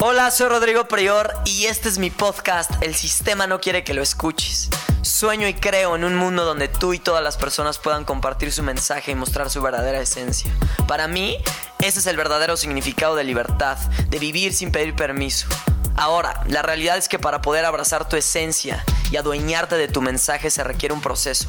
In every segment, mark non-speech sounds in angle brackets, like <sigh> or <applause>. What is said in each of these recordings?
Hola, soy Rodrigo Prior y este es mi podcast El sistema no quiere que lo escuches. Sueño y creo en un mundo donde tú y todas las personas puedan compartir su mensaje y mostrar su verdadera esencia. Para mí, ese es el verdadero significado de libertad, de vivir sin pedir permiso. Ahora, la realidad es que para poder abrazar tu esencia y adueñarte de tu mensaje se requiere un proceso.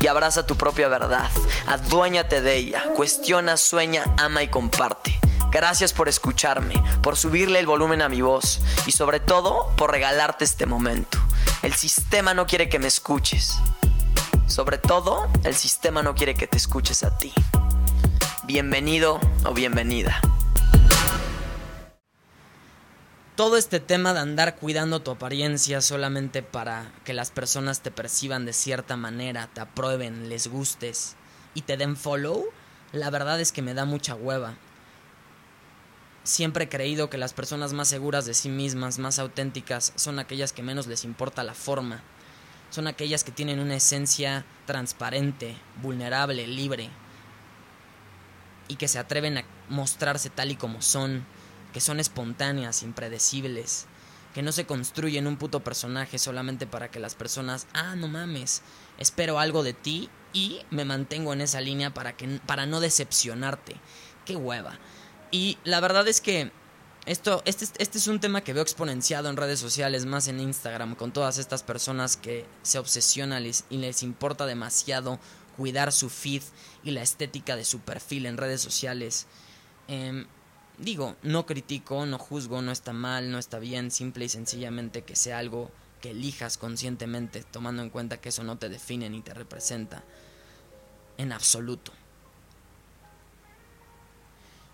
y abraza tu propia verdad. Aduéñate de ella. Cuestiona, sueña, ama y comparte. Gracias por escucharme, por subirle el volumen a mi voz y sobre todo por regalarte este momento. El sistema no quiere que me escuches. Sobre todo, el sistema no quiere que te escuches a ti. Bienvenido o bienvenida. Todo este tema de andar cuidando tu apariencia solamente para que las personas te perciban de cierta manera, te aprueben, les gustes y te den follow, la verdad es que me da mucha hueva. Siempre he creído que las personas más seguras de sí mismas, más auténticas, son aquellas que menos les importa la forma. Son aquellas que tienen una esencia transparente, vulnerable, libre. Y que se atreven a mostrarse tal y como son que son espontáneas, impredecibles, que no se construyen un puto personaje solamente para que las personas, ah, no mames, espero algo de ti y me mantengo en esa línea para que para no decepcionarte. Qué hueva. Y la verdad es que esto, este, este es un tema que veo exponenciado en redes sociales, más en Instagram, con todas estas personas que se obsesionan y les importa demasiado cuidar su feed y la estética de su perfil en redes sociales. Eh, Digo, no critico, no juzgo, no está mal, no está bien, simple y sencillamente que sea algo que elijas conscientemente, tomando en cuenta que eso no te define ni te representa en absoluto.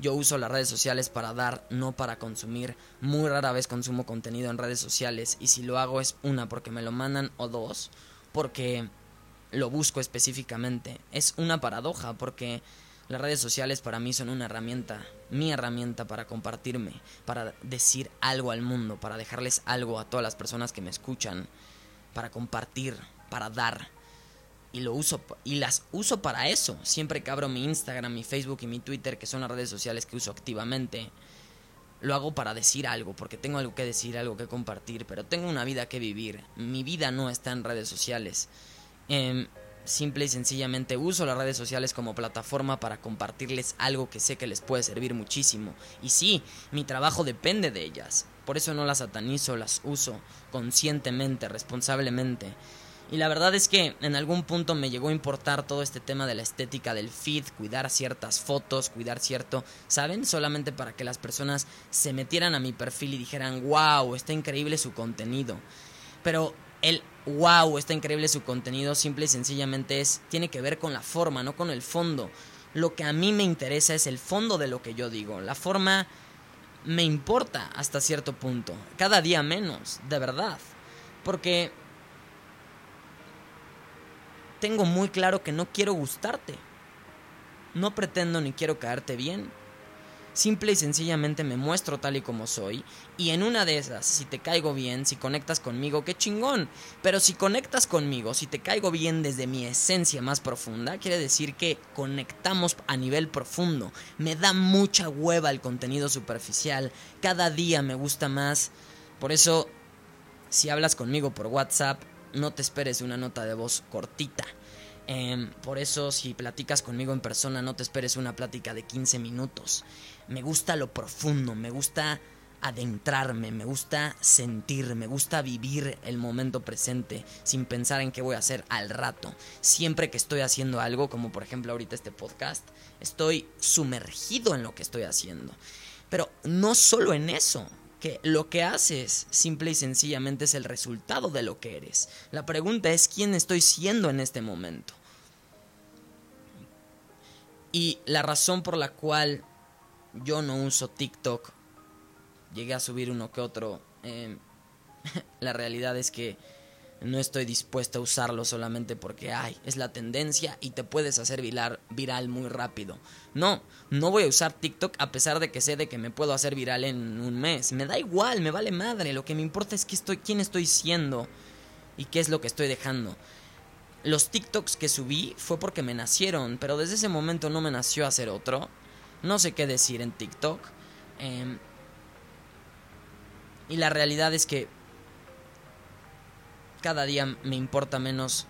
Yo uso las redes sociales para dar, no para consumir. Muy rara vez consumo contenido en redes sociales y si lo hago es una porque me lo mandan o dos porque lo busco específicamente. Es una paradoja porque las redes sociales para mí son una herramienta, mi herramienta para compartirme, para decir algo al mundo, para dejarles algo a todas las personas que me escuchan, para compartir, para dar. Y lo uso y las uso para eso. Siempre que abro mi Instagram, mi Facebook y mi Twitter, que son las redes sociales que uso activamente, lo hago para decir algo, porque tengo algo que decir, algo que compartir, pero tengo una vida que vivir. Mi vida no está en redes sociales. Eh, simple y sencillamente uso las redes sociales como plataforma para compartirles algo que sé que les puede servir muchísimo. Y sí, mi trabajo depende de ellas. Por eso no las satanizo, las uso conscientemente, responsablemente. Y la verdad es que en algún punto me llegó a importar todo este tema de la estética del feed, cuidar ciertas fotos, cuidar cierto, ¿saben? Solamente para que las personas se metieran a mi perfil y dijeran, wow, está increíble su contenido. Pero el wow, está increíble su contenido, simple y sencillamente es, tiene que ver con la forma, no con el fondo. Lo que a mí me interesa es el fondo de lo que yo digo. La forma me importa hasta cierto punto. Cada día menos, de verdad. Porque tengo muy claro que no quiero gustarte. No pretendo ni quiero caerte bien. Simple y sencillamente me muestro tal y como soy. Y en una de esas, si te caigo bien, si conectas conmigo, qué chingón. Pero si conectas conmigo, si te caigo bien desde mi esencia más profunda, quiere decir que conectamos a nivel profundo. Me da mucha hueva el contenido superficial. Cada día me gusta más. Por eso, si hablas conmigo por WhatsApp, no te esperes una nota de voz cortita. Em, por eso, si platicas conmigo en persona, no te esperes una plática de 15 minutos me gusta lo profundo, me gusta adentrarme, me gusta sentir, me gusta vivir el momento presente sin pensar en qué voy a hacer al rato. Siempre que estoy haciendo algo, como por ejemplo ahorita este podcast, estoy sumergido en lo que estoy haciendo. Pero no solo en eso, que lo que haces simple y sencillamente es el resultado de lo que eres. La pregunta es quién estoy siendo en este momento. Y la razón por la cual yo no uso TikTok. Llegué a subir uno que otro. Em, <laughs> la realidad es que No estoy dispuesto a usarlo solamente porque, ay, es la tendencia y te puedes hacer viral, viral muy rápido. No, no voy a usar TikTok a pesar de que sé de que me puedo hacer viral en un mes. Me da igual, me vale madre. Lo que me importa es que estoy, quién estoy siendo y qué es lo que estoy dejando. Los TikToks que subí fue porque me nacieron, pero desde ese momento no me nació hacer otro. No sé qué decir en TikTok. Em, y la realidad es que cada día me importa menos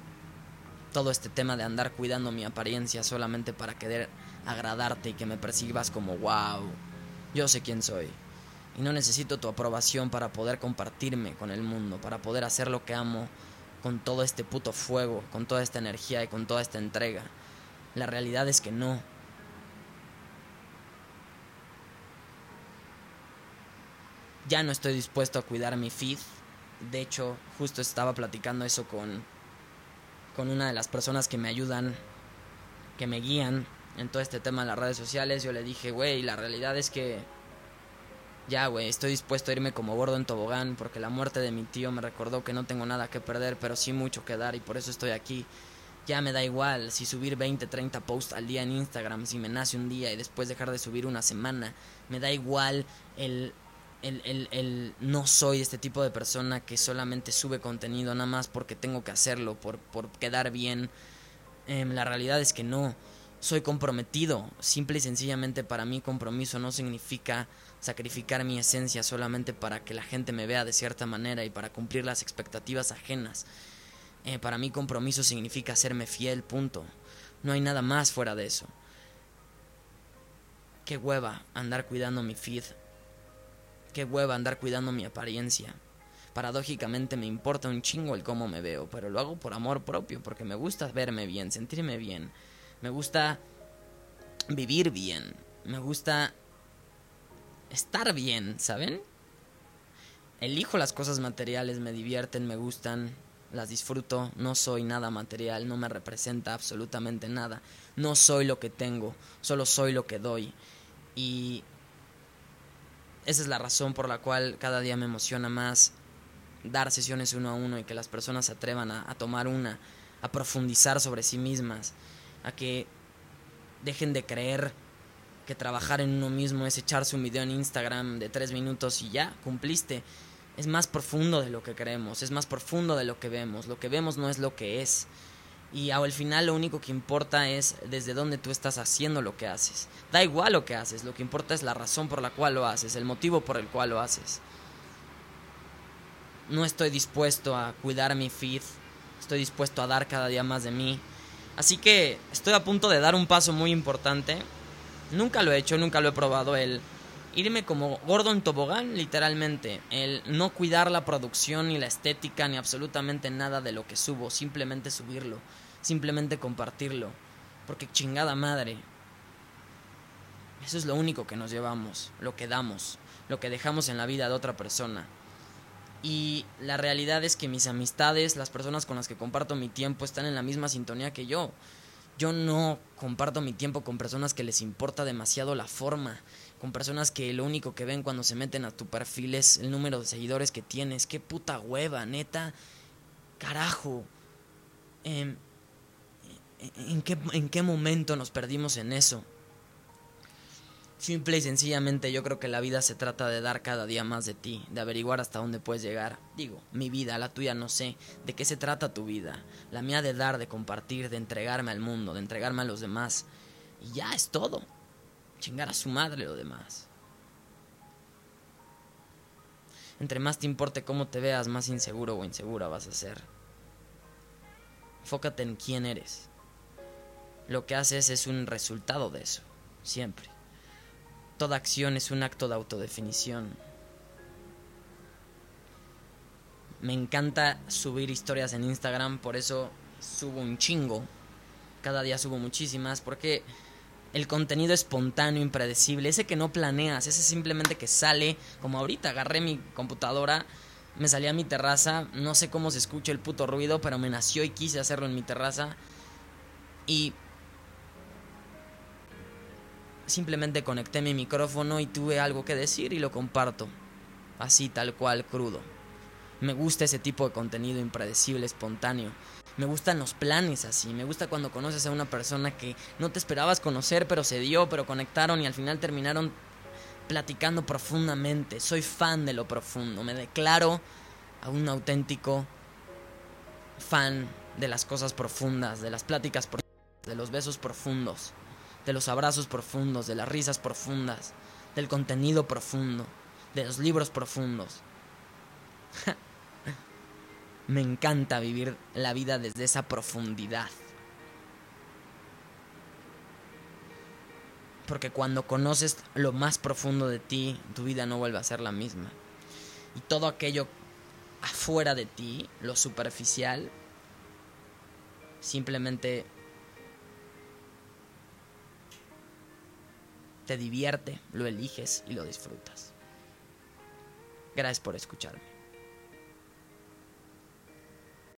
todo este tema de andar cuidando mi apariencia solamente para querer agradarte y que me percibas como wow, yo sé quién soy. Y no necesito tu aprobación para poder compartirme con el mundo, para poder hacer lo que amo con todo este puto fuego, con toda esta energía y con toda esta entrega. La realidad es que no. Ya no estoy dispuesto a cuidar mi feed. De hecho, justo estaba platicando eso con, con una de las personas que me ayudan, que me guían en todo este tema de las redes sociales. Yo le dije, güey, la realidad es que ya, güey, estoy dispuesto a irme como gordo en tobogán porque la muerte de mi tío me recordó que no tengo nada que perder, pero sí mucho que dar y por eso estoy aquí. Ya me da igual si subir 20, 30 posts al día en Instagram, si me nace un día y después dejar de subir una semana. Me da igual el el, el, el, no soy este tipo de persona que solamente sube contenido nada más porque tengo que hacerlo, por, por quedar bien. Em, la realidad es que no. Soy comprometido. Simple y sencillamente para mí compromiso no significa sacrificar mi esencia solamente para que la gente me vea de cierta manera y para cumplir las expectativas ajenas. Eh, para mí compromiso significa serme fiel, punto. No hay nada más fuera de eso. Qué hueva andar cuidando mi feed Qué hueva andar cuidando mi apariencia. Paradójicamente me importa un chingo el cómo me veo, pero lo hago por amor propio, porque me gusta verme bien, sentirme bien. Me gusta vivir bien. Me gusta estar bien, ¿saben? Elijo las cosas materiales, me divierten, me gustan, las disfruto, no soy nada material, no me representa absolutamente nada. No soy lo que tengo, solo soy lo que doy. Y esa es la razón por la cual cada día me emociona más dar sesiones uno a uno y que las personas se atrevan a, tomar una, a profundizar sobre sí mismas, a que dejen de creer que trabajar en uno mismo es echarse un video en Instagram de tres minutos y ya, cumpliste. Es más profundo de lo que creemos, es más profundo de lo que vemos. Lo que vemos no es lo que es. Y al final lo único que importa es desde dónde tú estás haciendo lo que haces. Da igual lo que haces, lo que importa es la razón por la cual lo haces, el motivo por el cual lo haces. No estoy dispuesto a cuidar mi feed, estoy dispuesto a dar cada día más de mí. Así que estoy a punto de dar un paso muy importante. Nunca lo he hecho, nunca lo he probado, el irme como gordo en tobogán, literalmente. El no cuidar la producción, ni la estética, ni absolutamente nada de lo que subo, simplemente subirlo simplemente compartirlo. Porque chingada madre. Eso es lo único que nos llevamos, lo que damos, lo que dejamos en la vida de otra persona. Y la realidad es que mis amistades, las personas con las que comparto mi tiempo, están en la misma sintonía que yo. Yo no comparto mi tiempo con personas que les importa demasiado la forma, con personas que lo único que ven cuando se meten a tu perfil es el número de seguidores que tienes. Qué puta hueva, neta. Carajo. Eh, ¿En qué, ¿En qué momento nos perdimos en eso? Simple y sencillamente yo creo que la vida se trata de dar cada día más de ti, de averiguar hasta dónde puedes llegar. Digo, mi vida, la tuya no sé, de qué se trata tu vida. La mía de dar, de compartir, de entregarme al mundo, de entregarme a los demás. Y ya es todo. Chingar a su madre lo demás. Entre más te importe cómo te veas, más inseguro o insegura vas a ser. Enfócate en quién eres lo que haces es un resultado de eso, siempre. Toda acción es un acto de autodefinición. Me encanta subir historias en Instagram, por eso subo un chingo. Cada día subo muchísimas, porque el contenido espontáneo, impredecible, ese que no planeas, ese simplemente que sale, como ahorita agarré mi computadora, me salí a mi terraza, no sé cómo se escucha el puto ruido, pero me nació y quise hacerlo en mi terraza. Y Simplemente conecté mi micrófono y tuve algo que decir y lo comparto. Así tal cual, crudo. Me gusta ese tipo de contenido impredecible, espontáneo. Me gustan los planes así. Me gusta cuando conoces a una persona que no te esperabas conocer, pero se dio, pero conectaron y al final terminaron platicando profundamente. Soy fan de lo profundo. Me declaro a un auténtico fan de las cosas profundas, de las pláticas profundas, de los besos profundos, de los abrazos profundos, de las risas profundas, del contenido profundo, de los libros profundos. <laughs> Me encanta vivir la vida desde esa profundidad. Porque cuando conoces lo más profundo de ti, tu vida no vuelve a ser la misma. Y todo aquello afuera de ti, lo superficial, simplemente te divierte, lo eliges y lo disfrutas. Gracias por escucharme.